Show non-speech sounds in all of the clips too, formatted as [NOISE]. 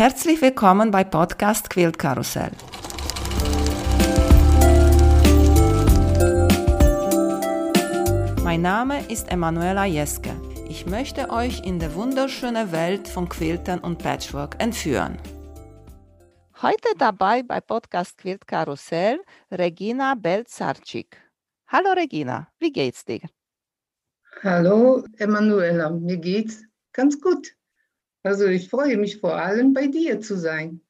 Herzlich willkommen bei Podcast Quilt Karussell. Mein Name ist Emanuela Jeske. Ich möchte euch in die wunderschöne Welt von Quiltern und Patchwork entführen. Heute dabei bei Podcast Quilt Karussell Regina Belzarczyk. Hallo Regina, wie geht's dir? Hallo Emanuela, mir geht's ganz gut. Also ich freue mich vor allem bei dir zu sein.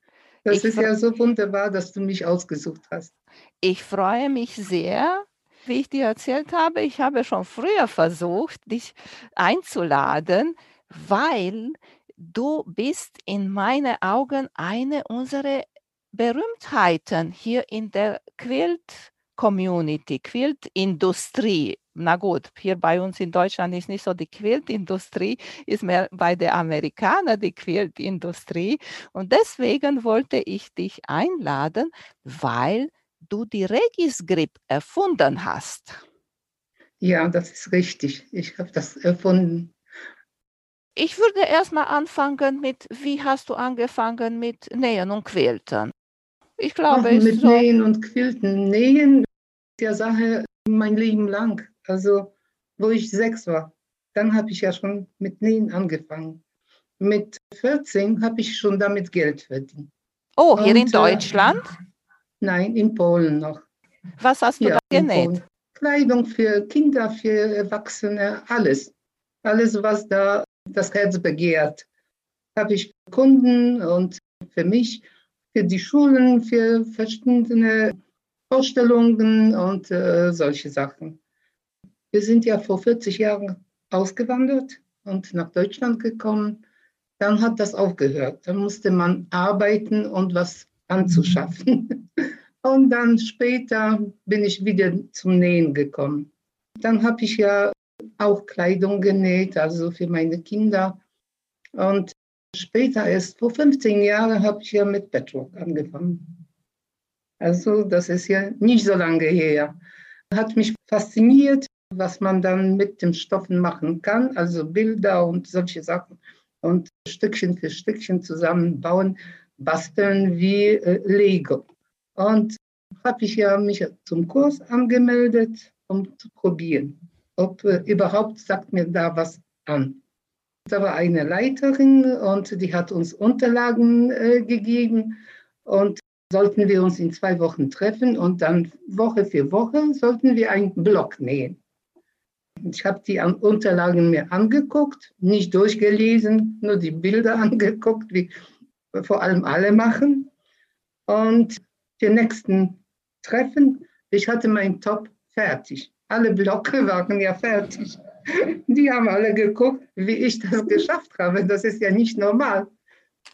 Das ich ist ja so wunderbar, dass du mich ausgesucht hast. Ich freue mich sehr. Wie ich dir erzählt habe, ich habe schon früher versucht, dich einzuladen, weil du bist in meinen Augen eine unserer Berühmtheiten hier in der Quilt-Community, Quilt-Industrie na gut, hier bei uns in Deutschland ist nicht so die Quiltindustrie, ist mehr bei den Amerikanern die Quiltindustrie. Und deswegen wollte ich dich einladen, weil du die Regis-Grip erfunden hast. Ja, das ist richtig. Ich habe das erfunden. Ich würde erstmal anfangen mit, wie hast du angefangen mit Nähen und Quilten? Ich glaube, Ach, mit so Nähen und Quilten. Nähen der Sache mein Leben lang also wo ich sechs war. Dann habe ich ja schon mit Nähen angefangen. Mit 14 habe ich schon damit Geld verdient. Oh, hier Und, in äh, Deutschland? Äh, nein, in Polen noch. Was hast du ja, da genäht? Kleidung für Kinder, für Erwachsene, alles. Alles, was da das Herz begehrt. Habe ich Kunden und für mich, für die Schulen, für verschiedene Vorstellungen und äh, solche Sachen. Wir sind ja vor 40 Jahren ausgewandert und nach Deutschland gekommen. Dann hat das aufgehört. Dann musste man arbeiten und was anzuschaffen. [LAUGHS] Und dann später bin ich wieder zum Nähen gekommen. Dann habe ich ja auch Kleidung genäht, also für meine Kinder. Und später erst, vor 15 Jahren, habe ich ja mit Patchwork angefangen. Also das ist ja nicht so lange her. Hat mich fasziniert, was man dann mit den Stoffen machen kann, also Bilder und solche Sachen und Stückchen für Stückchen zusammenbauen, basteln wie äh, Lego. Und habe ich ja mich zum Kurs angemeldet, um zu probieren, ob äh, überhaupt sagt mir da was an. Da war eine Leiterin und die hat uns Unterlagen äh, gegeben und sollten wir uns in zwei Wochen treffen und dann Woche für Woche sollten wir einen Block nähen. Ich habe die Unterlagen mir angeguckt, nicht durchgelesen, nur die Bilder [LAUGHS] angeguckt, wie vor allem alle machen. Und die nächsten Treffen, ich hatte meinen Top fertig. Alle Blöcke waren ja fertig. [LAUGHS] Die haben alle geguckt, wie ich das geschafft habe. Das ist ja nicht normal.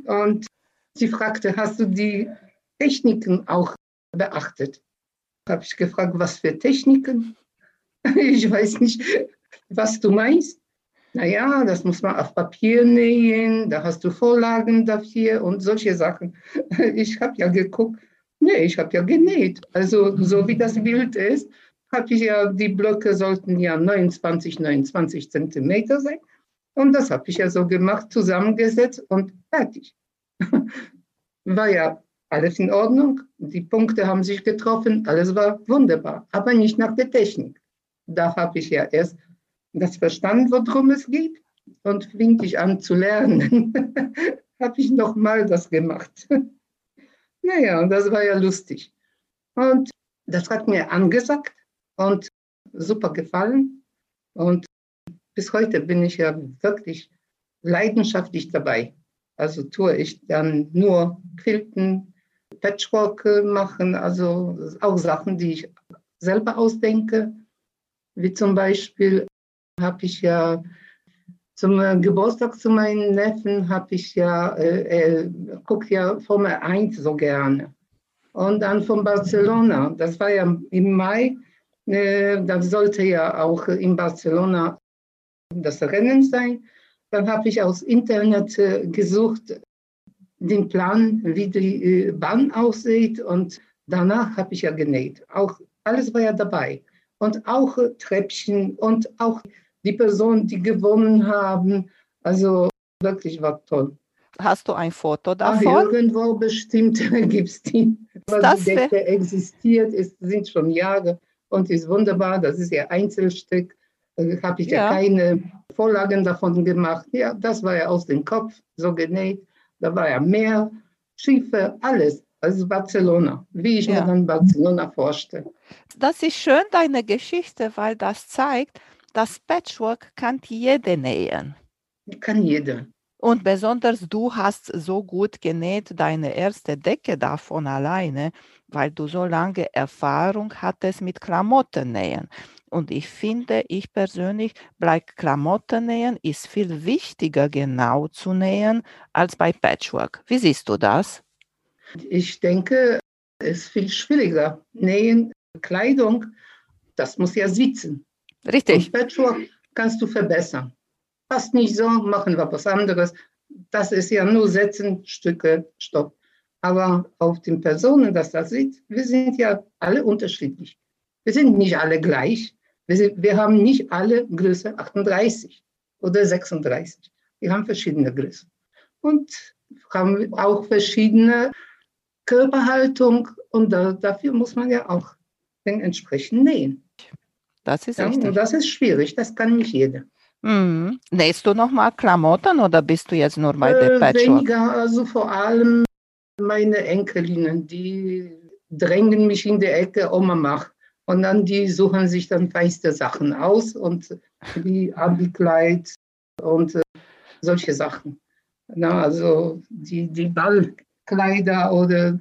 Und sie fragte, hast du die Techniken auch beachtet? Habe ich gefragt, was für Techniken? [LAUGHS] Ich weiß nicht, was du meinst. Naja, das muss man auf Papier nähen, da hast du Vorlagen dafür und solche Sachen. [LAUGHS] Ich habe ja geguckt, nee, ich habe ja genäht. Also so wie das Bild ist, habe ich ja, die Blöcke sollten ja 29, 29 Zentimeter sein. Und das habe ich ja so gemacht, zusammengesetzt und fertig. [LAUGHS] War ja alles in Ordnung. Die Punkte haben sich getroffen, alles war wunderbar, aber nicht nach der Technik. Da habe ich ja erst das verstanden, worum es geht und fing ich an zu lernen. [LAUGHS] habe ich nochmal das gemacht. [LAUGHS] naja, und das war ja lustig. Und das hat mir angesagt und super gefallen. Und bis heute bin ich ja wirklich leidenschaftlich dabei. Also tue ich dann nur Quilten, Patchwork machen, also auch Sachen, die ich selber ausdenke. Wie zum Beispiel habe ich ja zum äh, Geburtstag zu meinen Neffen habe ich ja, äh, äh, guckt ja Formel 1 so gerne. Und dann von Barcelona, das war ja im Mai, äh, da sollte ja auch in Barcelona das Rennen sein. Dann habe ich aus Internet äh, gesucht, den Plan, wie die äh, Bahn aussieht und danach habe ich ja genäht. Auch alles war ja dabei und auch Treppchen und auch die Personen, die gewonnen haben. Also wirklich war toll. Hast du ein Foto Ach, davon? irgendwo bestimmt [LAUGHS] gibt es die. Aber Das die Decke existiert, es sind schon Jahre und ist wunderbar. Das ist ja Einzelstück. Da habe ich ja. Ja. keine Vorlagen davon gemacht. Ja, das war ja aus dem Kopf so genäht. Da war ja Meer, Schiffe, alles. Also Barcelona, wie ich Ja. mir dann Barcelona vorstelle. Das ist schön, deine Geschichte, weil das zeigt, dass Patchwork kann jede nähen. Kann jeder. Und besonders du hast so gut genäht, deine erste Decke davon alleine, weil du so lange Erfahrung hattest mit Klamottennähen. Und ich finde, ich persönlich, bei Klamottennähen ist viel wichtiger genau zu nähen als bei Patchwork. Wie siehst du das? Ich denke, es ist viel schwieriger. Nähen, Kleidung, das muss ja sitzen. Richtig. Und Patchwork kannst du verbessern. Passt nicht so, machen wir was anderes. Das ist ja nur Setzen, Stücke, Stopp. Aber auf den Personen, dass das sieht, wir sind ja alle unterschiedlich. Wir sind nicht alle gleich. Wir, sind, wir haben nicht alle Größe 38 oder 36. Wir haben verschiedene Größen. Und haben auch verschiedene Körperhaltung. Und da, dafür muss man ja auch den entsprechend nähen. Das ist Ja, richtig. und das ist schwierig, das kann nicht jeder. Mhm. Nähst du nochmal Klamotten oder bist du jetzt nur bei der Äh, Patchwork? weniger, also vor allem meine Enkelinnen, die drängen mich in die Ecke, Oma mach. Und dann die suchen sich dann feinste Sachen aus und wie Abikleid und äh, solche Sachen. Na, also die, die Ballkleider oder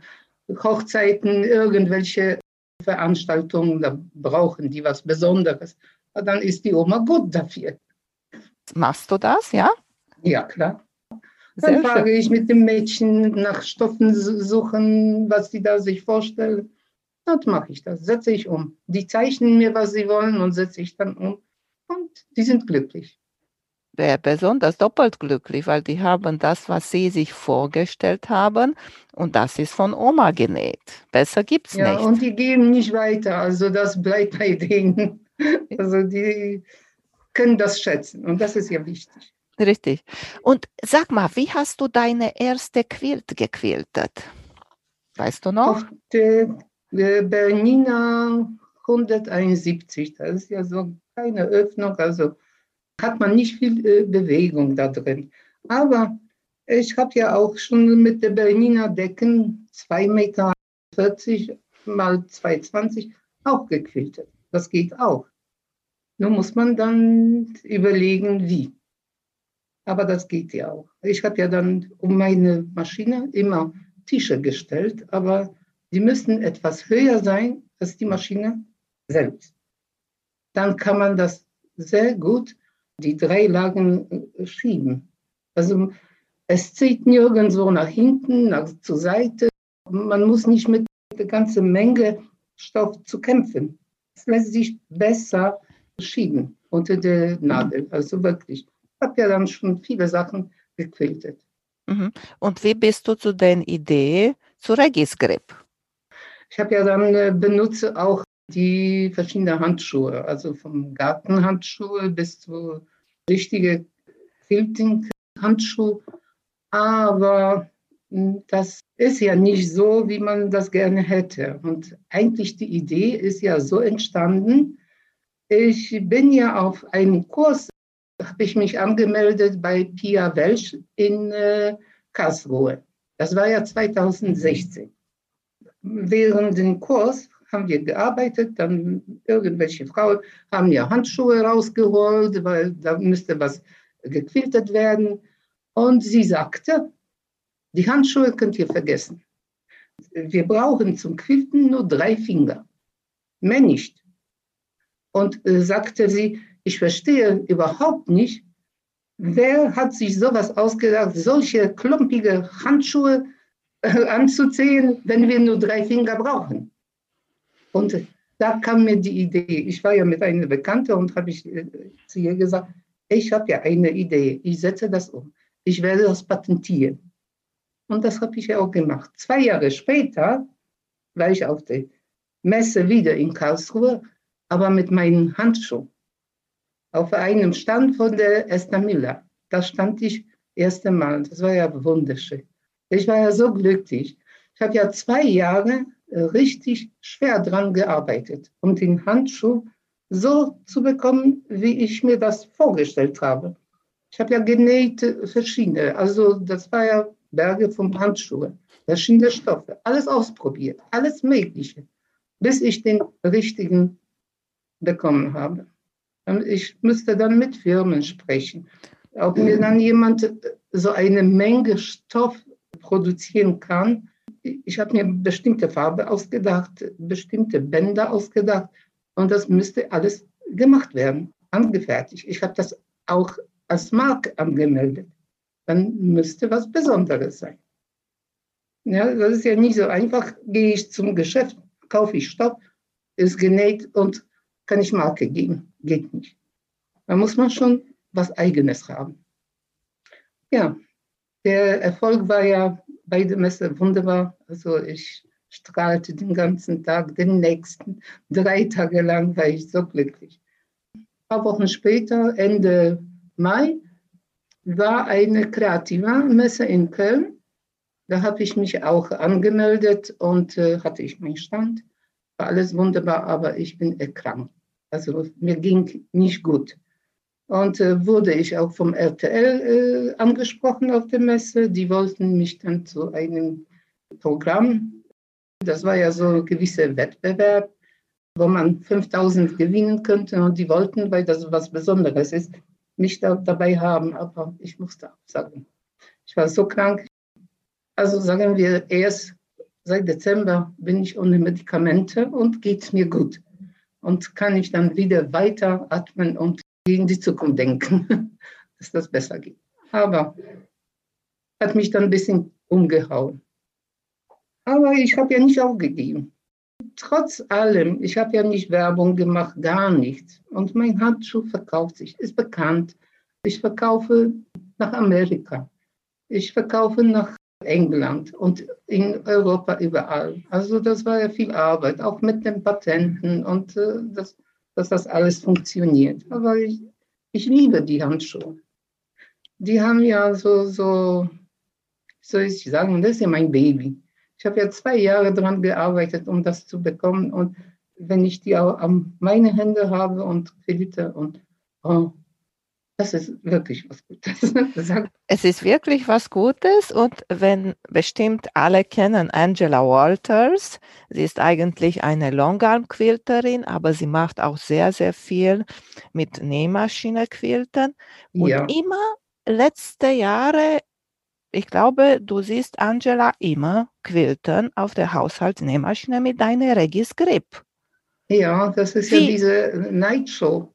Hochzeiten, irgendwelche Veranstaltungen, da brauchen die was Besonderes. Und dann ist die Oma gut dafür. Machst du das, ja? Ja, klar. Dann frage ich mit dem Mädchen nach Stoffen su- suchen, was sie da sich vorstellen. Dann mache ich das, setze ich um. Die zeichnen mir, was sie wollen und setze ich dann um. Und die sind glücklich. Besonders doppelt glücklich, weil die haben das, was sie sich vorgestellt haben, und das ist von Oma genäht. Besser gibt's Ja, nicht. und die geben nicht weiter. Also das bleibt bei denen. [LAUGHS] Also die können das schätzen. Und das ist ja wichtig. Richtig. Und sag mal, wie hast du deine erste Quilt gequiltet? Weißt du noch? Auf der äh, Bernina 171, das ist ja so keine Öffnung, also hat man nicht viel äh, Bewegung da drin. Aber ich habe ja auch schon mit der Bernina Decken 2,40 Meter mal 2,20 auch gequiltet. Das geht auch. Nur muss man dann überlegen, wie. Aber das geht ja auch. Ich habe ja dann um meine Maschine immer Tische gestellt, aber die müssen etwas höher sein als die Maschine selbst. Dann kann man das sehr gut, die drei Lagen äh, schieben. Also es zieht nirgendwo nach hinten, nach, zur Seite. Man muss nicht mit der ganzen Menge Stoff zu kämpfen. Es lässt sich besser schieben unter der Nadel. Also wirklich. Ich habe ja dann schon viele Sachen gequiltet. Mhm. Und wie bist du zu der Idee zu Regis Grip? Ich habe ja dann äh, benutze auch die verschiedenen Handschuhe, also vom Gartenhandschuhe bis zu richtige Quilting-Handschuh. Aber das ist ja nicht so, wie man das gerne hätte. Und eigentlich die Idee ist ja so entstanden. Ich bin ja auf einem Kurs, habe ich mich angemeldet bei Pia Welsch in äh, Karlsruhe. Das war ja 2016 während dem Kurs haben wir gearbeitet, dann irgendwelche Frauen haben ja Handschuhe rausgeholt, weil da müsste was gequiltet werden. Und sie sagte, die Handschuhe könnt ihr vergessen. Wir brauchen zum Quilten nur drei Finger, mehr nicht. Und äh, sagte sie, ich verstehe überhaupt nicht, wer hat sich sowas ausgedacht, solche klumpige Handschuhe äh, anzuziehen, wenn wir nur drei Finger brauchen. Und da kam mir die Idee. Ich war ja mit einer Bekannten und habe ich äh, zu ihr gesagt, ich habe ja eine Idee, ich setze das um. Ich werde das patentieren. Und das habe ich ja auch gemacht. Zwei Jahre später war ich auf der Messe wieder in Karlsruhe, aber mit meinen Handschuhen. Auf einem Stand von der Esther Miller. Da stand ich erste Mal. Das war ja wunderschön. Ich war ja so glücklich. Ich habe ja zwei Jahre richtig schwer dran gearbeitet, um den Handschuh so zu bekommen, wie ich mir das vorgestellt habe. Ich habe ja genäht äh, verschiedene, also das war ja Berge von Handschuhe, verschiedene Stoffe, alles ausprobiert, alles Mögliche, bis ich den richtigen bekommen habe. Ich müsste dann mit Firmen sprechen, ob mir dann jemand äh, so eine Menge Stoff produzieren kann. Ich habe mir bestimmte Farbe ausgedacht, bestimmte Bänder ausgedacht und das müsste alles gemacht werden, angefertigt. Ich habe das auch als Marke angemeldet. Dann müsste was Besonderes sein. Ja, das ist ja nicht so einfach. Gehe ich zum Geschäft, kaufe ich Stoff, ist genäht und kann ich Marke geben. Geht nicht. Da muss man schon was Eigenes haben. Ja, der Erfolg war ja bei der Messe wunderbar. Also ich strahlte den ganzen Tag, den nächsten drei Tage lang war ich so glücklich. Ein paar Wochen später, Ende Mai, war eine Kreativa-Messe in Köln. Da habe ich mich auch angemeldet und äh, hatte ich meinen Stand. War alles wunderbar, aber ich bin erkrankt. Also mir ging nicht gut. Und äh, wurde ich auch vom RTL äh, angesprochen auf der Messe. Die wollten mich dann zu einem Programm das war ja so ein gewisser Wettbewerb, wo man 5000 gewinnen könnte und die wollten, weil das was Besonderes ist, mich da, dabei haben, aber ich musste absagen. Ich war so krank. Also sagen wir, erst seit Dezember bin ich ohne Medikamente und geht mir gut. Und kann ich dann wieder weiter atmen und in die Zukunft denken, [LAUGHS] dass das besser geht. Aber hat mich dann ein bisschen umgehauen. Aber ich habe ja nicht aufgegeben. Trotz allem, ich habe ja nicht Werbung gemacht, gar nichts. Und mein Handschuh verkauft sich, ist bekannt. Ich verkaufe nach Amerika. Ich verkaufe nach England und in Europa überall. Also das war ja viel Arbeit, auch mit den Patenten und äh, das, dass das alles funktioniert. Aber ich, ich liebe die Handschuhe. Die haben ja so, so, soll ich sagen, das ist ja mein Baby. Ich habe ja zwei Jahre daran gearbeitet, um das zu bekommen. Und wenn ich die auch an meine Hände habe und Kredite und oh, das ist wirklich was Gutes. [LAUGHS] es ist wirklich was Gutes und wenn bestimmt alle kennen Angela Walters, sie ist eigentlich eine Longarm-Quilterin, aber sie macht auch sehr, sehr viel mit Nähmaschine-Quiltern. Und ja. immer letzte Jahre ich glaube, du siehst Angela immer quiltern auf der Haushaltsnähmaschine mit deiner Regis Grip. Ja, das ist Wie? ja diese Night Show.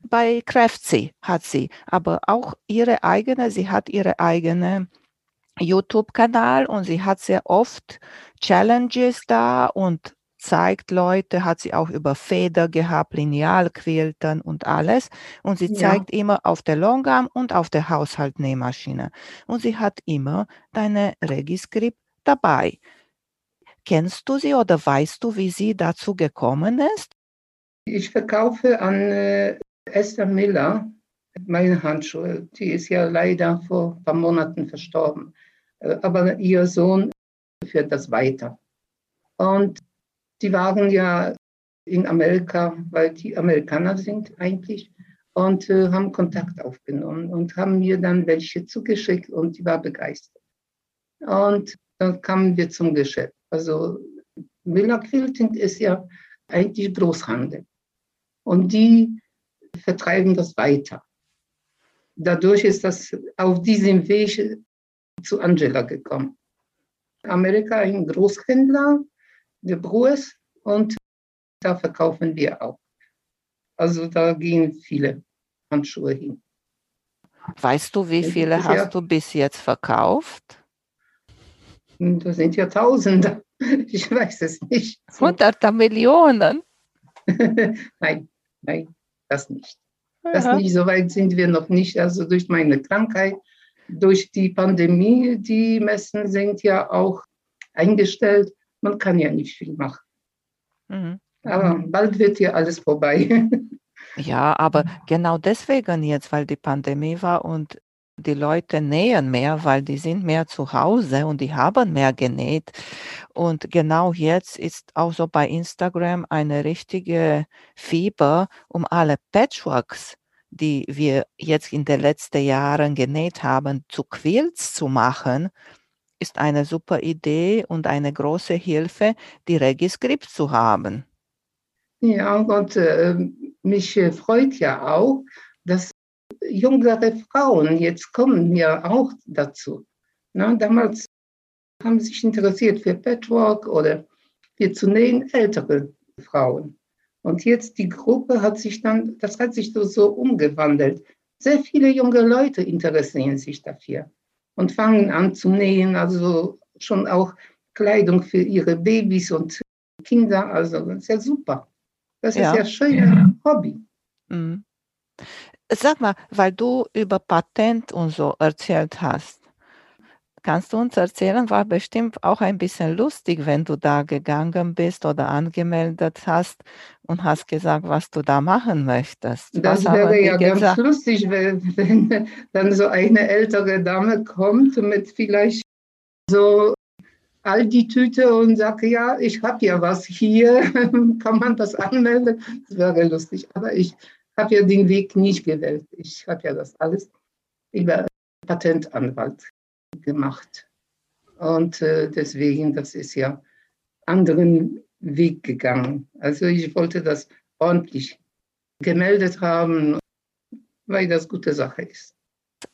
Bei Craftsy hat sie, aber auch ihre eigene, sie hat ihre eigene YouTube-Kanal und sie hat sehr oft Challenges da und zeigt Leute, hat sie auch über Feder gehabt, Linealquiltern und alles. Und sie ja. zeigt immer auf der Longarm und auf der Haushaltnähmaschine. Und sie hat immer deine Regiscript dabei. Kennst du sie oder weißt du, wie sie dazu gekommen ist? Ich verkaufe an äh, Esther Miller meine Handschuhe. Die ist ja leider vor ein paar Monaten verstorben. Äh, aber ihr Sohn führt das weiter. Und die waren ja in Amerika, weil die Amerikaner sind eigentlich, und äh, haben Kontakt aufgenommen und haben mir dann welche zugeschickt und die war begeistert. Und dann kamen wir zum Geschäft. Also Miller Quilting ist ja eigentlich Großhandel und die vertreiben das weiter. Dadurch ist das auf diesem Weg zu Angela gekommen. Amerika ein Großhändler der Brewers und da verkaufen wir auch. Also da gehen viele Handschuhe hin. Weißt du, wie viele hast ja, du bis jetzt verkauft? Hm, das sind ja Tausende. Ich weiß es nicht. Hunderte Millionen? [LAUGHS] nein, nein, das nicht. Das nicht, so weit sind wir noch nicht. Also durch meine Krankheit, durch die Pandemie, die Messen sind ja auch eingestellt man kann ja nicht viel machen. Mhm. Aber bald wird ja alles vorbei. [LAUGHS] Ja, aber genau deswegen jetzt, weil die Pandemie war und die Leute nähen mehr, weil die sind mehr zu Hause und die haben mehr genäht. Und genau jetzt ist auch so bei Instagram eine richtige Fieber um alle Patchworks, die wir jetzt in den letzten Jahren genäht haben, zu Quilts zu machen, ist eine super Idee und eine große Hilfe, die Regiskript zu haben. Ja, und äh, mich äh, freut ja auch, dass jüngere Frauen jetzt kommen ja auch dazu. Na, damals haben sich interessiert für Patchwork oder für zu nähen ältere Frauen. Und jetzt die Gruppe hat sich dann, das hat sich so, so umgewandelt. Sehr viele junge Leute interessieren sich dafür und fangen an zu nähen, also schon auch Kleidung für ihre Babys und Kinder. Also das ist ja super. Das ja. ist ja schön ja. Hobby. Mhm. Sag mal, weil du über Patent und so erzählt hast, kannst du uns erzählen, war bestimmt auch ein bisschen lustig, wenn du da gegangen bist oder angemeldet hast und hast gesagt, was du da machen möchtest. Das was wäre ja gesagt? ganz lustig, wenn, wenn dann so eine ältere Dame kommt mit vielleicht so all die Tüte und sagt, ja, ich habe ja was hier, [LAUGHS] kann man das anmelden? Das wäre lustig, aber ich habe ja den Weg nicht gewählt. Ich habe ja das alles über Patentanwalt gemacht. Und äh, deswegen, das ist ja anderen Weg gegangen. Also ich wollte das ordentlich gemeldet haben, weil das gute Sache ist.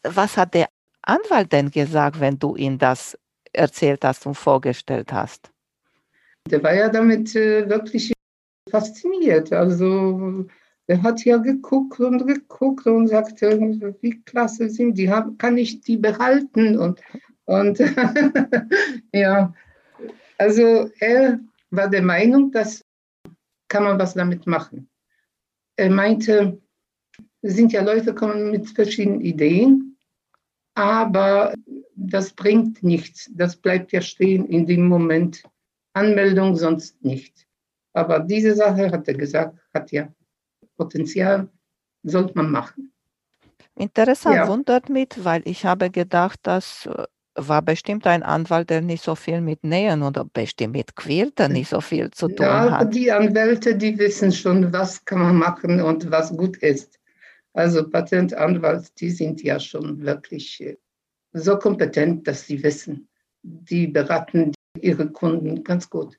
Was hat der Anwalt denn gesagt, wenn du ihm das erzählt hast und vorgestellt hast? Der war ja damit äh, wirklich fasziniert. Also er hat ja geguckt und geguckt und sagte, wie klasse sind die, kann ich die behalten? Und, und [LAUGHS] ja, also er war der Meinung, dass kann man was damit machen. Er meinte, es sind ja Leute kommen mit verschiedenen Ideen, aber das bringt nichts. Das bleibt ja stehen in dem Moment. Anmeldung sonst nicht. Aber diese Sache, hat er gesagt, hat ja Potenzial sollte man machen. Interessant, ja. wundert mich, weil ich habe gedacht, das äh, war bestimmt ein Anwalt, der nicht so viel mit Nähen oder bestimmt mit Quilten nicht so viel zu tun ja, hat. Die Anwälte, die wissen schon, was kann man machen und was gut ist. Also Patentanwalt, die sind ja schon wirklich äh, so kompetent, dass sie wissen. Die beraten ihre Kunden ganz gut.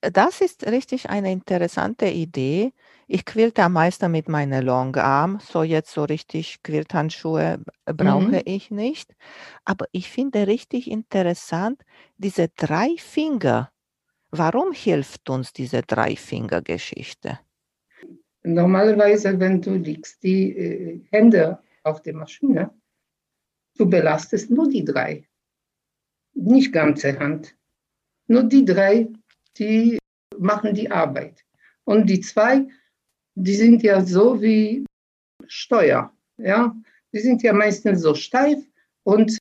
Das ist richtig eine interessante Idee. Ich quilte am meisten mit meinen Longarm, so jetzt so richtig Quilthandschuhe brauche Mhm. ich nicht. Aber ich finde richtig interessant diese drei Finger. Warum hilft uns diese Drei-Finger-Geschichte? Normalerweise, wenn du liegst, die äh, Hände auf der Maschine, du belastest nur die drei, nicht ganze Hand. Nur die drei, die machen die Arbeit. Und die zwei die sind ja so wie Steuer. Ja? Die sind ja meistens so steif und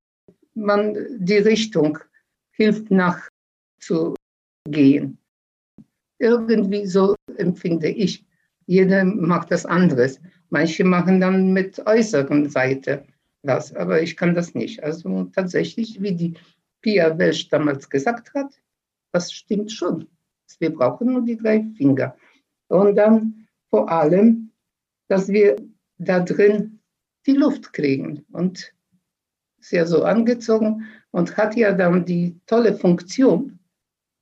man die Richtung hilft nach zu gehen. Irgendwie so empfinde ich. Jeder macht das anderes. Manche machen dann mit äußeren Seite was, aber ich kann das nicht. Also tatsächlich, wie die Pia Welsch damals gesagt hat, das stimmt schon. Wir brauchen nur die drei Finger. Und dann vor allem, dass wir da drin die Luft kriegen. Und ist ja so angezogen und hat ja dann die tolle Funktion,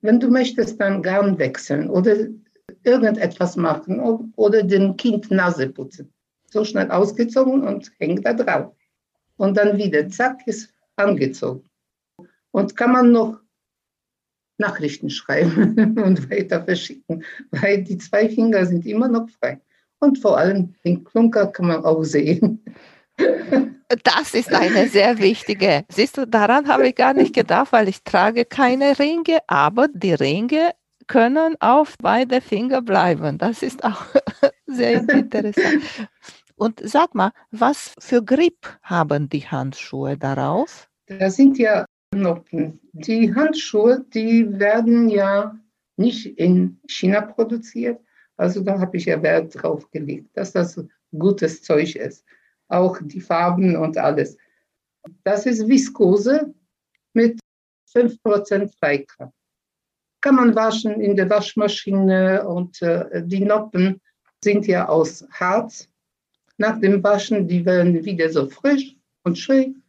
wenn du möchtest dann Garn wechseln oder irgendetwas machen oder dem Kind Nase putzen. So schnell ausgezogen und hängt da drauf. Und dann wieder, zack, ist angezogen. Und kann man noch Nachrichten schreiben [LAUGHS] und weiter verschicken, weil die zwei Finger sind immer noch frei. Und vor allem den Klunker kann man auch sehen. [LAUGHS] Das ist eine sehr wichtige. Siehst du, daran habe ich gar nicht gedacht, weil ich trage keine Ringe, aber die Ringe können auf beide Finger bleiben. Das ist auch [LAUGHS] sehr interessant. Und sag mal, was für Grip haben die Handschuhe darauf? Da sind ja Noppen. Die Handschuhe, die werden ja nicht in China produziert. Also da habe ich ja Wert drauf gelegt, dass das gutes Zeug ist. Auch die Farben und alles. Das ist Viskose mit 5% Freikraft. Kann man waschen in der Waschmaschine und äh, die Noppen sind ja aus Harz. Nach dem Waschen, die werden wieder so frisch und schön.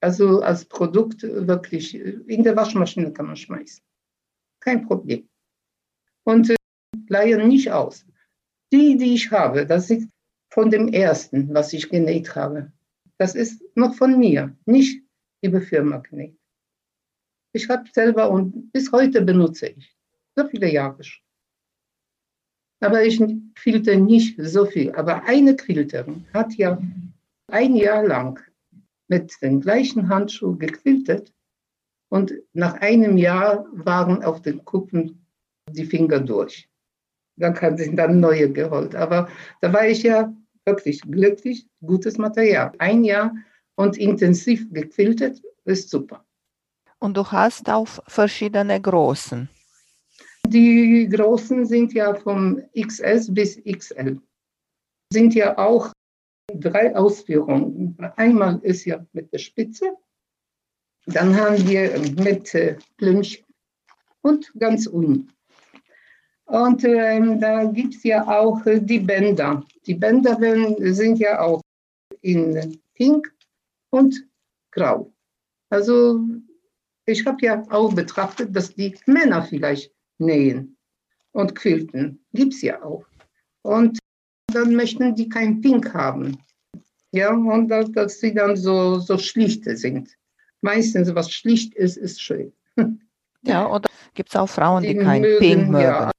Also als Produkt wirklich in der Waschmaschine kann man schmeißen. Kein Problem. Und äh, leihen nicht aus. Die, die ich habe, das ist von dem ersten, was ich genäht habe. Das ist noch von mir, nicht über Firma genäht. Ich habe selber und bis heute benutze ich. So viele Jahre schon. Aber ich quillte nicht so viel. Aber eine Quilterin hat ja ein Jahr lang mit den gleichen Handschuhen gequiltet und nach einem Jahr waren auf den Kuppen die Finger durch. Dann hat sie dann neue geholt. Aber da war ich ja wirklich glücklich, gutes Material. Ein Jahr und intensiv gequiltet ist super. Und du hast auch verschiedene Großen. Die Großen sind ja vom XS bis XL. Sind ja auch drei Ausführungen. Einmal ist ja mit der Spitze, dann haben wir mit Plünch und ganz unten. Und ähm, da gibt es ja auch die Bänder. Die Bänder sind ja auch in Pink und Grau. Also ich habe ja auch betrachtet, dass die Männer vielleicht nähen und quilten. Gibt es ja auch. Und dann möchten die kein Pink haben. Ja, und dass, dass sie dann so, so schlichte sind. Meistens, was schlicht ist, ist schön. Ja, oder gibt es auch Frauen, die, die kein mögen, Pink mögen? Ja.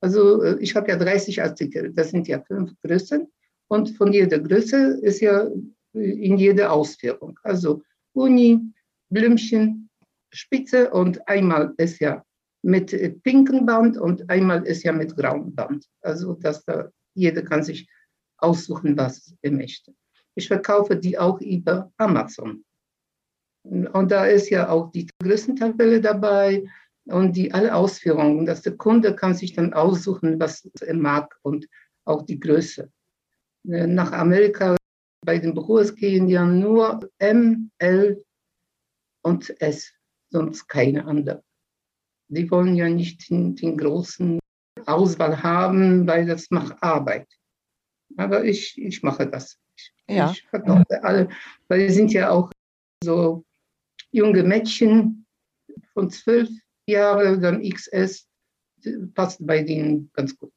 Also äh, ich habe ja 30 Artikel, das sind ja fünf Größen. Und von jeder Größe ist ja in jeder Ausführung. Also Uni, Blümchen, Spitze und einmal ist ja mit pinkem Band und einmal ist ja mit grauem Band. Also dass da jeder kann sich aussuchen, was er möchte. Ich verkaufe die auch über Amazon. Und da ist ja auch die Größentabelle dabei und die alle Ausführungen, dass der Kunde kann sich dann aussuchen, was er mag und auch die Größe. Nach Amerika bei den Büros gehen ja nur M, L und S, sonst keine andere. Die wollen ja nicht den, den großen Auswahl haben, weil das macht Arbeit. Aber ich, ich mache das. Ich, ja. ich verkaufe alle, weil wir sind ja auch so junge Mädchen von zwölf Jahren, dann XS, passt bei denen ganz gut.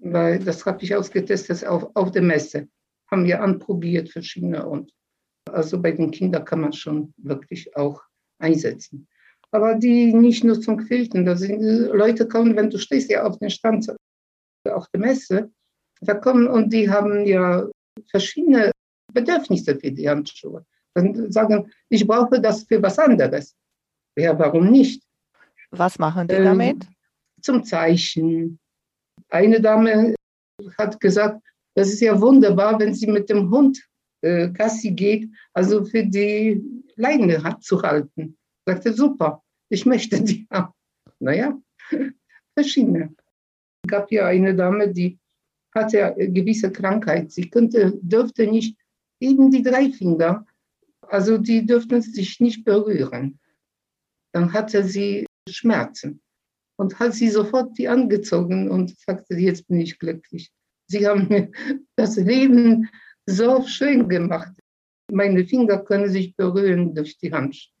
Weil das habe ich ausgetestet auf, auf der Messe. Haben wir anprobiert, verschiedene und also bei den Kindern kann man schon wirklich auch einsetzen aber die nicht nur zum Quilten. Da sind Leute kommen, wenn du stehst ja auf dem Stand auf der Messe, da kommen und die haben ja verschiedene Bedürfnisse für die Handschuhe. Dann sagen, ich brauche das für was anderes. Ja, warum nicht? Was machen die ähm, damit? Zum Zeichen. Eine Dame hat gesagt, das ist ja wunderbar, wenn sie mit dem Hund äh, Gassi geht, also für die Leine hat zu halten. Sagte, super, ich möchte die haben. Naja, [LAUGHS] verschiedene. Es gab ja eine Dame, die hatte eine gewisse Krankheit. Sie könnte, dürfte nicht, eben die drei Finger, also die dürften sich nicht berühren. Dann hatte sie Schmerzen und hat sie sofort die angezogen und sagte, jetzt bin ich glücklich. Sie haben mir [LAUGHS] das Leben so schön gemacht. Meine Finger können sich berühren durch die Handschuhe.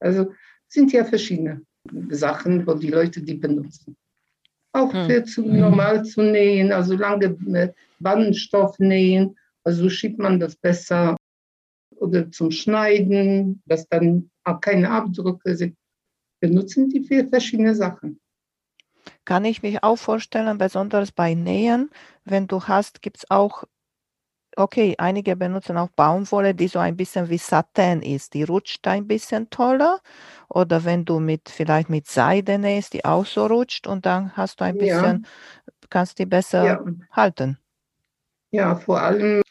Also sind ja verschiedene Sachen, wo die Leute die benutzen. Auch hm. für zu, normal zu nähen, also lange äh, Bandstoff nähen, also schiebt man das besser oder zum Schneiden, dass dann auch keine Abdrücke sind. Benutzen die für verschiedene Sachen. Kann ich mich auch vorstellen, besonders bei Nähen, wenn du hast, gibt es auch Okay, einige benutzen auch Baumwolle, die so ein bisschen wie Satin ist. Die rutscht ein bisschen toller. Oder wenn du mit vielleicht mit Seide nähst, die auch so rutscht und dann hast du ein Ja, bisschen kannst die besser ja, halten. ja, vor allem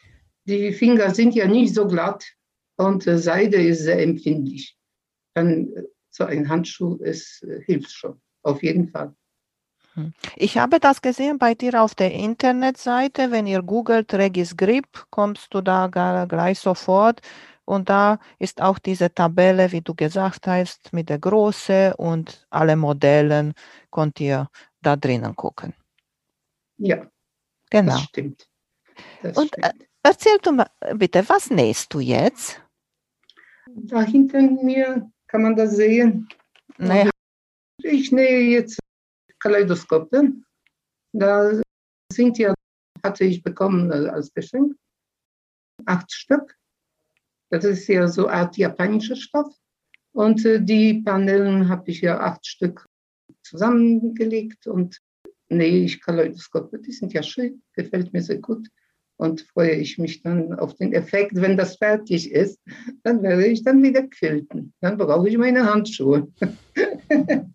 die Finger sind ja nicht so glatt und äh, Seide ist sehr empfindlich. Dann äh, so ein Handschuh ist, äh, hilft schon, auf jeden Fall. Hm. Ich habe das gesehen bei dir auf der Internetseite. Wenn ihr googelt Regis Grip, kommst du da gleich sofort. Und da ist auch diese Tabelle, wie du gesagt hast, mit der Größe und alle Modellen könnt ihr da drinnen gucken. Ja, Genau. das stimmt. Das Und äh, stimmt. erzähl du mal bitte, was nähst du jetzt? Da hinter mir kann man das sehen. Naja, Ich nähe jetzt Kaleidoskope. Da sind ja, hatte ich bekommen als Geschenk, acht Stück. Das ist ja so eine Art japanischer Stoff. Und äh, die Panelen habe ich ja acht Stück zusammengelegt und nähe ich Kaleidoskope. Die sind ja schön, gefällt mir sehr gut. Und freue ich mich dann auf den Effekt, wenn das fertig ist, dann werde ich dann wieder quilten. Dann brauche ich meine Handschuhe. [LAUGHS]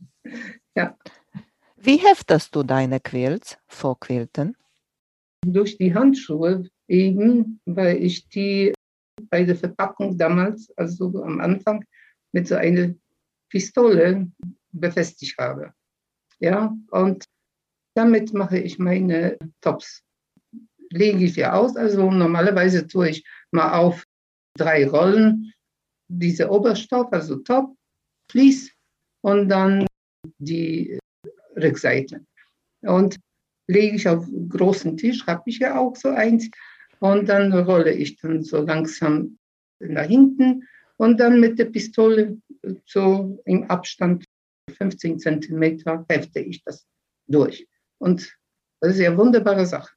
wie heftest du deine Quilts vor Quilten? durch die Handschuhe eben, weil ich die bei der Verpackung damals, also am Anfang, mit so einer Pistole befestigt habe. Ja, und damit mache ich meine Tops. Lege ich ja aus, also normalerweise tue ich mal auf drei Rollen diese Oberstoff, also Top, Vlies und dann die Rückseite. Und lege ich auf einen großen Tisch, habe ich ja auch so eins. Und dann rolle ich dann so langsam nach hinten und dann mit der Pistole so im Abstand 15 Zentimeter hefte ich das durch. Und das ist ja eine wunderbare Sache.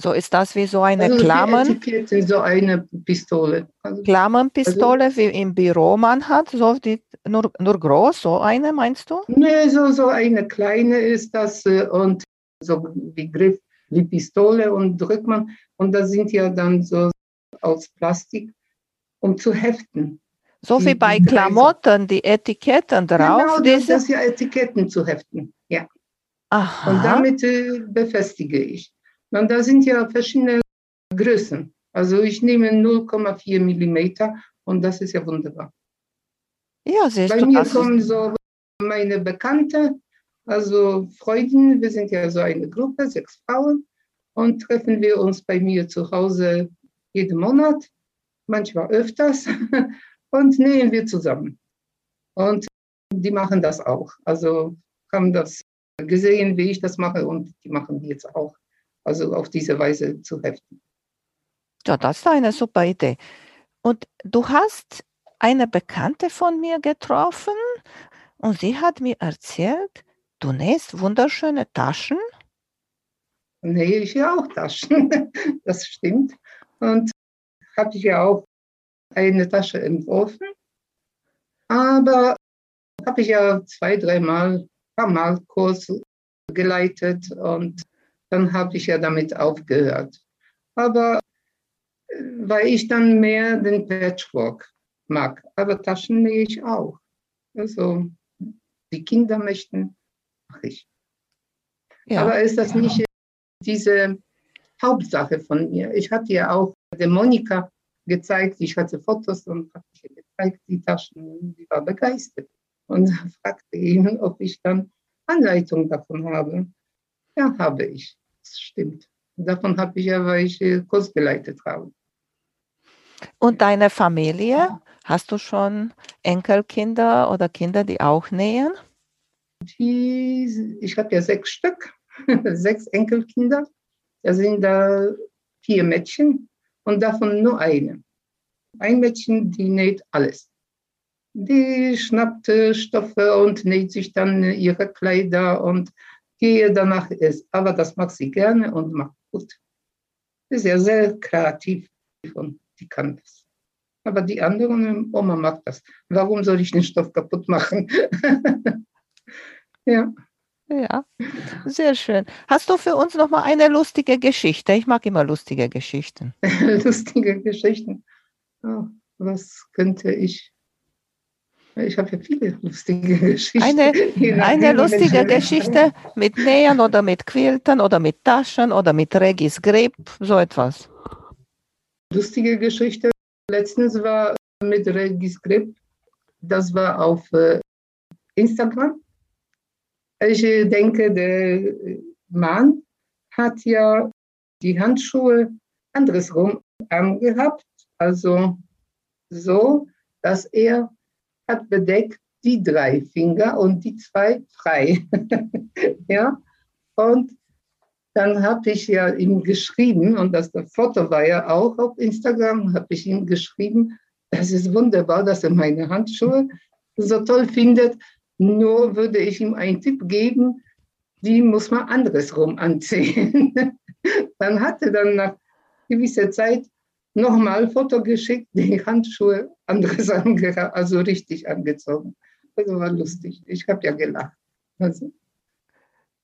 So ist das wie so eine Also Klammern, Etikette, so eine Pistole. Also Klammernpistole, wie im Büro man hat, so die, nur, nur groß, so eine meinst du? Nee, so, so eine kleine ist das äh, und so wie Griff, wie Pistole und drückt man. Und das sind ja dann so aus Plastik, um zu heften. So Die- wie bei die. Klamotten, die Etiketten drauf. genau, das, diese, das ja Etiketten zu heften. Ja. aha, Und damit äh, befestige ich. Und da sind ja verschiedene Größen. Also ich nehme 0,4 Millimeter und das ist ja wunderbar. ja, siehst Bei du, mir kommen so meine Bekannte, also Freundinnen, wir sind ja so eine Gruppe, sechs Frauen, und treffen wir uns bei mir zu Hause jeden Monat, manchmal öfters, [LAUGHS] und nähen wir zusammen. Und die machen das auch. Also haben das gesehen, wie ich das mache, und die machen die jetzt auch. Also auf diese Weise zu heften. ja, das ist eine super Idee. Und du hast eine Bekannte von mir getroffen und sie hat mir erzählt, du nähst wunderschöne Taschen. nähe ich ja auch Taschen. [LAUGHS] Das stimmt. Und habe ich ja auch eine Tasche entworfen. Aber habe ich ja zwei, dreimal, paar Mal Kurs geleitet und dann habe ich ja damit aufgehört. Aber äh, weil ich dann mehr den Patchwork mag. Aber Taschen nähe ich auch. Also die Kinder möchten, mache ich. Ja, Aber ist das nicht diese Hauptsache von mir? Ich hatte ja auch der Monika gezeigt, ich hatte Fotos und habe ihr gezeigt, die Taschen, die war begeistert und [LAUGHS] fragte ihn, ob ich dann Anleitung davon habe. Ja, habe ich. Das stimmt. Davon habe ich ja, weil ich äh, Kurs geleitet habe. und deine Familie? Hast du schon Enkelkinder oder Kinder, die auch nähen? Die, ich habe ja sechs Stück, [LAUGHS] sechs Enkelkinder. Da sind da vier Mädchen und davon nur eine. Ein Mädchen, die näht alles. Die schnappt äh, Stoffe und näht sich dann ihre Kleider und gehe danach ist. Aber das macht sie gerne und macht gut. Ist ja sehr kreativ und die kann das. Aber die anderen, Oma macht das. Warum soll ich den Stoff kaputt machen? [LAUGHS] ja. Ja, sehr schön. Hast du für uns noch mal eine lustige Geschichte? Ich mag immer lustige Geschichten. [LAUGHS] lustige Geschichten. Ja, was könnte ich? Ich habe ja viele lustige Geschichten. Eine, eine lustige Geschichte mit Nähen oder mit Quilten oder mit Taschen oder mit Regis Grip, so etwas. Lustige Geschichte. Letztens war mit Regis Grip. Das war auf äh, Instagram. Ich äh, denke, der Mann hat ja die Handschuhe andersrum angehabt. Also so, dass er hat bedeckt die drei Finger und die zwei frei. [LAUGHS] ja, und dann habe ich ja ihm geschrieben, und das, Foto war ja auch auf Instagram, habe ich ihm geschrieben, es ist wunderbar, dass er meine Handschuhe so toll findet. Nur würde ich ihm einen Tipp geben, die muss man andersrum anziehen. [LAUGHS] dann hat er dann nach gewisser Zeit nochmal Foto geschickt, [LAUGHS] die Handschuhe anderes also richtig angezogen. Also war lustig. Ich habe ja gelacht. Also.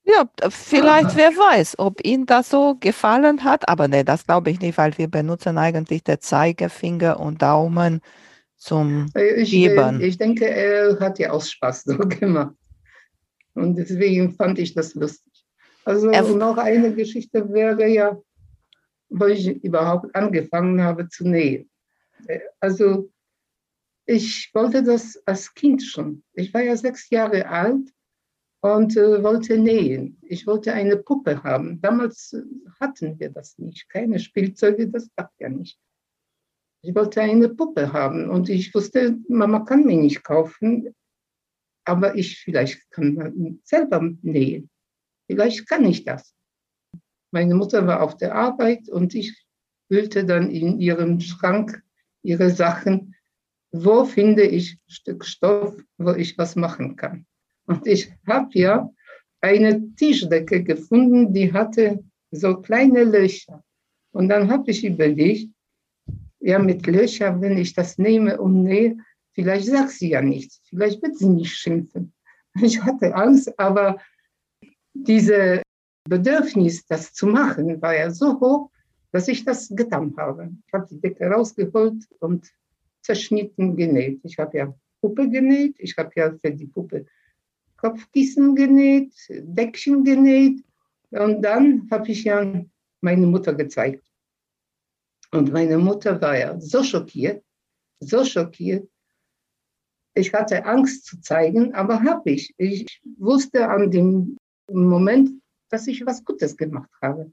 Ja, vielleicht, wer weiß, ob Ihnen das so gefallen hat. Aber nee, das glaube ich nicht, weil wir benutzen eigentlich den Zeigefinger und Daumen zum ich, Geben. Ich denke, er hat ja auch Spaß so [LAUGHS] gemacht. Und deswegen fand ich das lustig. Also er, noch eine Geschichte wäre ja, wo ich überhaupt angefangen habe zu nähen. Also ich wollte das als Kind schon. Ich war ja sechs Jahre alt und äh, wollte nähen. Ich wollte eine Puppe haben. Damals äh, hatten wir das nicht. Keine Spielzeuge, das gab ja nicht. Ich wollte eine Puppe haben und ich wusste, Mama kann mir nicht kaufen, aber ich vielleicht kann selber nähen. Vielleicht kann ich das. Meine Mutter war auf der Arbeit und ich wühlte dann in ihrem Schrank ihre Sachen. Wo finde ich Stück Stoff, wo ich was machen kann? Und ich habe ja eine Tischdecke gefunden, die hatte so kleine Löcher. Und dann habe ich überlegt, ja, mit Löchern, wenn ich das nehme und nähe, vielleicht sagt sie ja nichts, vielleicht wird sie nicht schimpfen. Ich hatte Angst, aber diese Bedürfnis, das zu machen, war ja so hoch, dass ich das getan habe. Ich habe die Decke rausgeholt und zerschnitten genäht. Ich habe ja Puppe genäht, ich habe ja für die Puppe Kopfkissen genäht, Deckchen genäht. Und dann habe ich ja meine Mutter gezeigt. Und meine Mutter war ja so schockiert, so schockiert. Ich hatte Angst zu zeigen, aber habe ich. Ich wusste an dem Moment, dass ich was Gutes gemacht habe.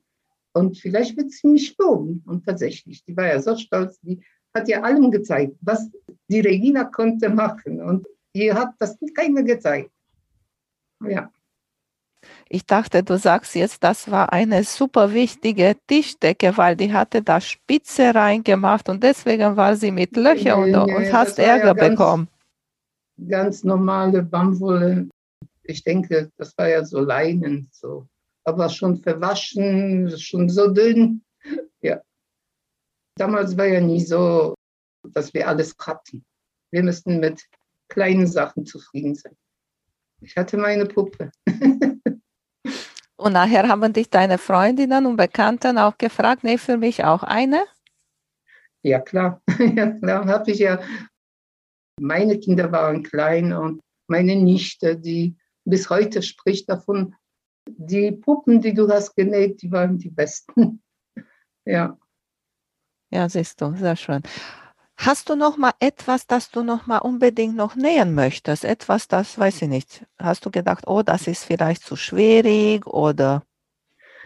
Und vielleicht wird sie mich loben. Und tatsächlich, die war ja so stolz, die hat ja allem gezeigt, was die Regina konnte machen. Und ihr hat das keiner gezeigt. Ja. Ich dachte, du sagst jetzt, das war eine super wichtige Tischdecke, weil die hatte da Spitze reingemacht und deswegen war sie mit Löchern nee, und, nee, und hast Ärger ja ganz, bekommen. Ganz normale Baumwolle. Ich denke, das war ja so Leinen, so. Aber schon verwaschen, schon so dünn. Ja. Damals war ja nie so, dass wir alles hatten. Wir müssten mit kleinen Sachen zufrieden sein. Ich hatte meine Puppe. [LAUGHS] und nachher haben dich deine Freundinnen und Bekannten auch gefragt, nee, für mich auch eine? Ja, klar. [LAUGHS] ja, klar, habe ich ja. Meine Kinder waren klein und meine Nichte, die bis heute spricht davon, die Puppen, die du hast genäht, die waren die besten. [LAUGHS] ja. Ja, siehst du, sehr schön. Hast du noch mal etwas, das du noch mal unbedingt noch nähen möchtest? Etwas, das weiß ich nicht. Hast du gedacht, oh, das ist vielleicht zu schwierig oder?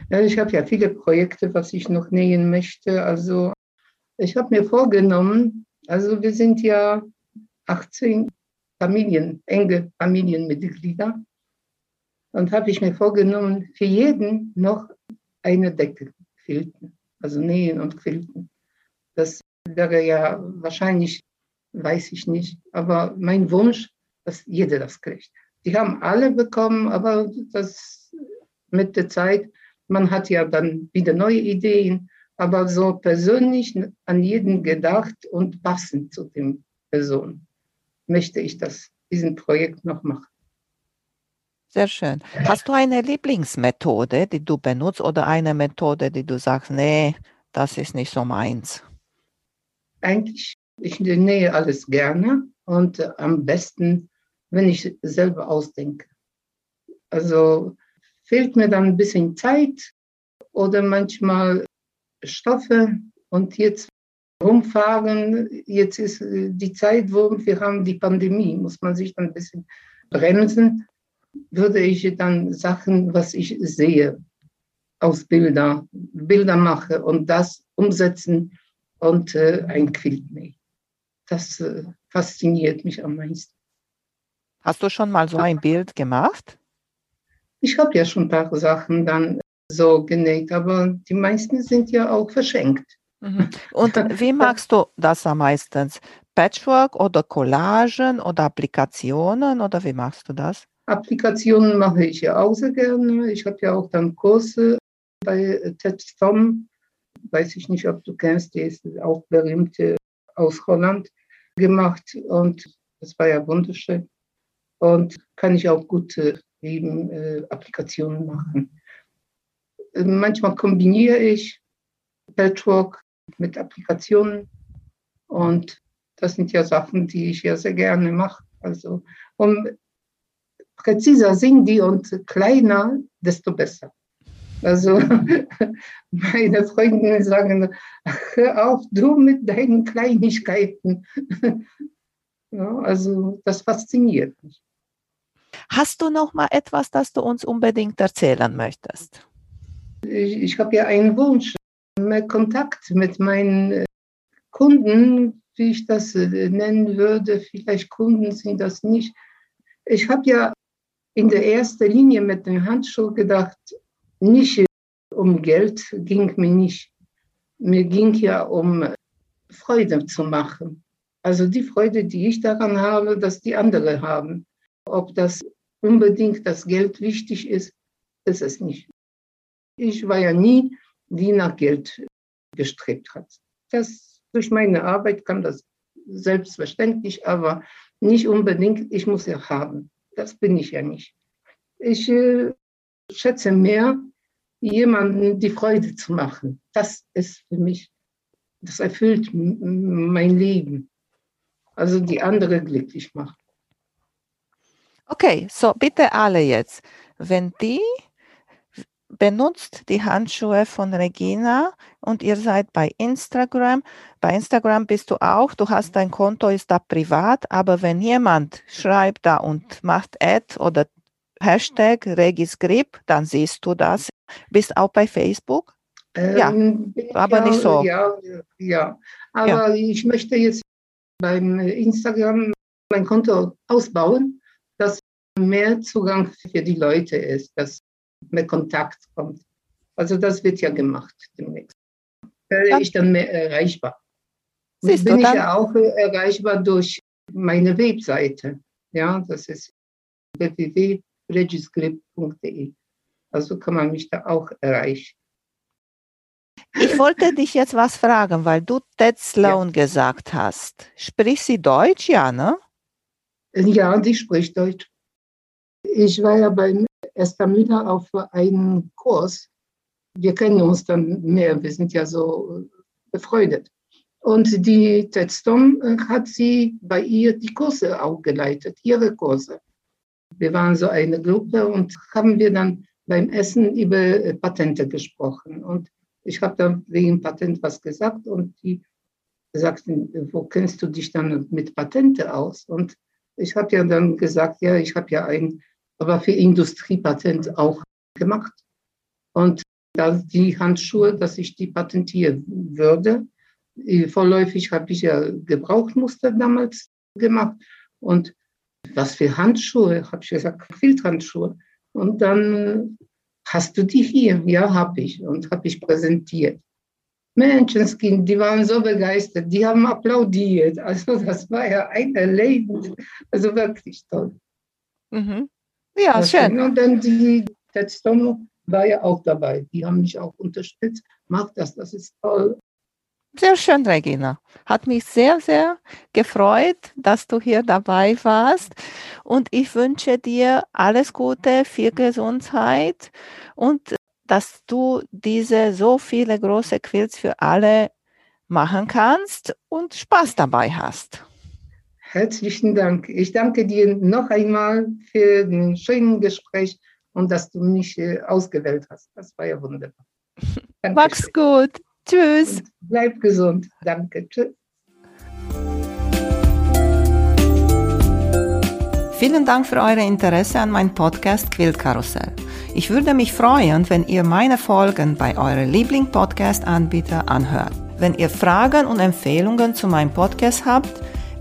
Ja, ich habe ja viele Projekte, was ich noch nähen möchte. Also ich habe mir vorgenommen, also wir sind ja 18 Familien, enge Familienmitglieder. Und habe ich mir vorgenommen, für jeden noch eine Decke quilten, also nähen und quilten. Das wäre ja wahrscheinlich, weiß ich nicht, aber mein Wunsch, dass jeder das kriegt. Die haben alle bekommen, aber das mit der Zeit, man hat ja dann wieder neue Ideen, aber so persönlich an jeden gedacht und passend zu den Personen möchte ich das, diesen Projekt noch machen. Sehr schön. Hast du eine Lieblingsmethode, die du benutzt oder eine Methode, die du sagst, nee, das ist nicht so meins? eigentlich, ich nähe alles gerne und äh, am besten, wenn ich selber ausdenke. Also fehlt mir dann ein bisschen Zeit oder manchmal Stoffe und jetzt rumfahren. Jetzt ist äh, die Zeit, wo wir haben die Pandemie, muss man sich dann ein bisschen bremsen. Würde ich dann Sachen, was ich sehe, aus Bilder, Bilder mache und das umsetzen und äh, ein Quilt nähen. das äh, fasziniert mich am meisten. Hast du schon mal so ein Bild gemacht? Ich habe ja schon ein paar Sachen dann so genäht, aber die meisten sind ja auch verschenkt. Mhm. Und wie magst du das am meisten? Patchwork oder Collagen oder Applikationen oder wie machst du das? Applikationen mache ich ja auch sehr gerne. Ich habe ja auch dann Kurse bei Ted Tom. Weiß ich nicht, ob du kennst, die ist auch berühmt aus Holland gemacht und das war ja wunderschön. Und kann ich auch gute eben äh, Applikationen machen. Manchmal kombiniere ich Patchwork mit Applikationen und das sind ja Sachen, die ich ja sehr gerne mache. Also um präziser sind die und kleiner, desto besser. Also [LAUGHS] meine Freundinnen sagen, hör auf, du mit deinen Kleinigkeiten. [LAUGHS] Ja, also das fasziniert mich. Hast du noch mal etwas, das du uns unbedingt erzählen möchtest? Ich, ich habe ja einen Wunsch, mehr Kontakt mit meinen Kunden, wie ich das äh, nennen würde. Vielleicht Kunden sind das nicht. Ich habe ja in der ersten Linie mit den Handschuhen gedacht, nicht um Geld ging mir nicht. Mir ging ja um Freude zu machen. Also die Freude, die ich daran habe, dass die andere haben. Ob das unbedingt das Geld wichtig ist, ist es nicht. Ich war ja nie, die nach Geld gestrebt hat. Das, durch meine Arbeit kam das selbstverständlich, aber nicht unbedingt, ich muss ja haben. Das bin ich ja nicht. Ich äh, schätze mehr, jemandem die Freude zu machen. Das ist für mich, das erfüllt mein Leben. Also die andere glücklich machen. Okay, so bitte alle jetzt. Wenn die benutzt die Handschuhe von Regina und ihr seid bei Instagram. Bei Instagram bist du auch, du hast dein Konto, ist da privat, aber wenn jemand schreibt da und macht Ad oder Hashtag Regisgrip, dann siehst du das. Bist auch bei Facebook? Ähm, ja, aber ja, nicht so. Ja, ja. aber ja. ich möchte jetzt beim Instagram mein Konto ausbauen, dass mehr Zugang für die Leute ist, dass mehr Kontakt kommt. Also das wird ja gemacht demnächst. Werde ich dann mehr erreichbar. Siehst bin ich ja auch erreichbar durch meine Webseite. Ja, das ist www.regiscript.de. Also kann man mich da auch erreichen. Ich wollte dich jetzt was fragen, weil du Ted Sloan ja. gesagt hast. Spricht sie Deutsch, ja, ne? Ja, die spricht Deutsch. Ich war ja beim Esther Müller auf einen Kurs. Wir kennen uns dann mehr, wir sind ja so befreundet. Und die Ted Stone äh, hat sie bei ihr die Kurse auch geleitet, ihre Kurse. Wir waren so eine Gruppe und haben wir dann beim Essen über äh, Patente gesprochen. Und ich habe dann wegen Patent was gesagt und die sagten, wo kennst du dich dann mit Patente aus? Und ich habe ja dann gesagt, ja, ich habe ja ein aber für Industriepatent auch gemacht. Und da die Handschuhe, dass ich die patentieren würde, vorläufig habe ich ja Gebrauchmuster damals gemacht. Und was für Handschuhe, habe ich gesagt, Filthandschuhe. Und dann hast du die hier? Ja, habe ich. Und habe ich präsentiert. Menschenskind, die waren so begeistert, die haben applaudiert. Also das war ja ein Erleben, also wirklich toll. Mhm. Ja, schön. Und dann die Tetztono war ja auch dabei. Die haben mich auch unterstützt. Mag das, das ist toll. Sehr schön, Regina. Hat mich sehr, sehr gefreut, dass du hier dabei warst. Und ich wünsche dir alles Gute, viel Gesundheit und dass du diese so viele große Quills für alle machen kannst und Spaß dabei hast. Herzlichen Dank. Ich danke dir noch einmal für den schönen Gespräch und dass du mich äh, ausgewählt hast. Das war ja wunderbar. [LAUGHS] Dankeschön. Mach's gut. Tschüss. Und bleib gesund. Danke. Tschüss. Vielen Dank für euer Interesse an meinem Podcast Quillkarussell. Ich würde mich freuen, wenn ihr meine Folgen bei eurem Liebling-Podcast-Anbieter anhört. Wenn ihr Fragen und Empfehlungen zu meinem Podcast habt,